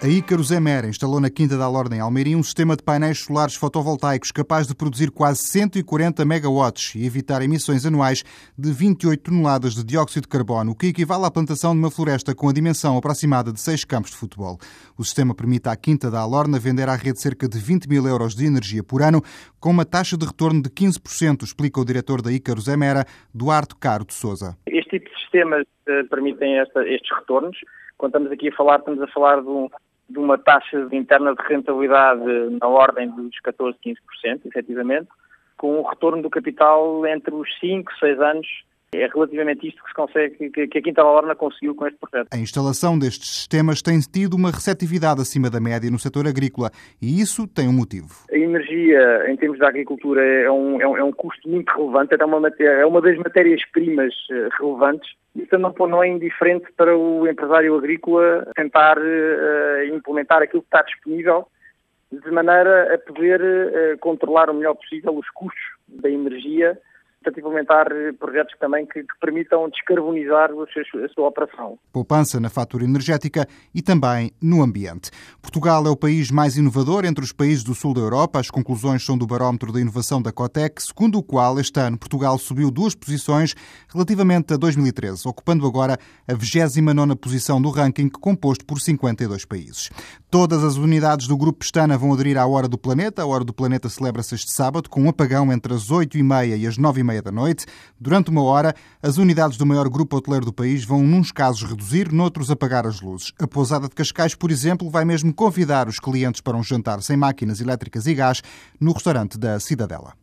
A Ícaros Emer instalou na Quinta da Alorna, em Almeirim, um sistema de painéis solares fotovoltaicos capaz de produzir quase 140 megawatts e evitar emissões anuais de 28 toneladas de dióxido de carbono, o que equivale à plantação de uma floresta com a dimensão aproximada de seis campos de futebol. O sistema permite à Quinta da Alorna vender à rede cerca de 20 mil euros de energia por ano, com uma taxa de retorno de 15%, explica o diretor da Ícaros Emera, Duarte Caro de Souza. Este tipo de sistemas uh, permitem esta, estes retornos. Quando estamos aqui a falar, estamos a falar de um, de uma taxa interna de rentabilidade na ordem dos 14, 15%, efetivamente, com um retorno do capital entre os 5, 6 anos. É relativamente isto que se consegue, que a Quinta Lorna conseguiu com este projeto. A instalação destes sistemas tem tido uma receptividade acima da média no setor agrícola e isso tem um motivo. A energia, em termos da agricultura, é um, é um, é um custo muito relevante, é uma, é uma das matérias-primas eh, relevantes isso não, não é indiferente para o empresário agrícola tentar uh, implementar aquilo que está disponível de maneira a poder uh, controlar o melhor possível os custos da energia portanto, implementar projetos também que, que permitam descarbonizar a sua operação. Poupança na fatura energética e também no ambiente. Portugal é o país mais inovador entre os países do sul da Europa. As conclusões são do barómetro da inovação da Cotec, segundo o qual este ano Portugal subiu duas posições relativamente a 2013, ocupando agora a 29ª posição do ranking composto por 52 países. Todas as unidades do Grupo Pestana vão aderir à Hora do Planeta. A Hora do Planeta celebra-se este sábado com um apagão entre as 8h30 e as 9h30 da noite. Durante uma hora, as unidades do maior grupo hoteleiro do país vão, nos casos, reduzir, noutros, apagar as luzes. A pousada de Cascais, por exemplo, vai mesmo convidar os clientes para um jantar sem máquinas elétricas e gás no restaurante da Cidadela.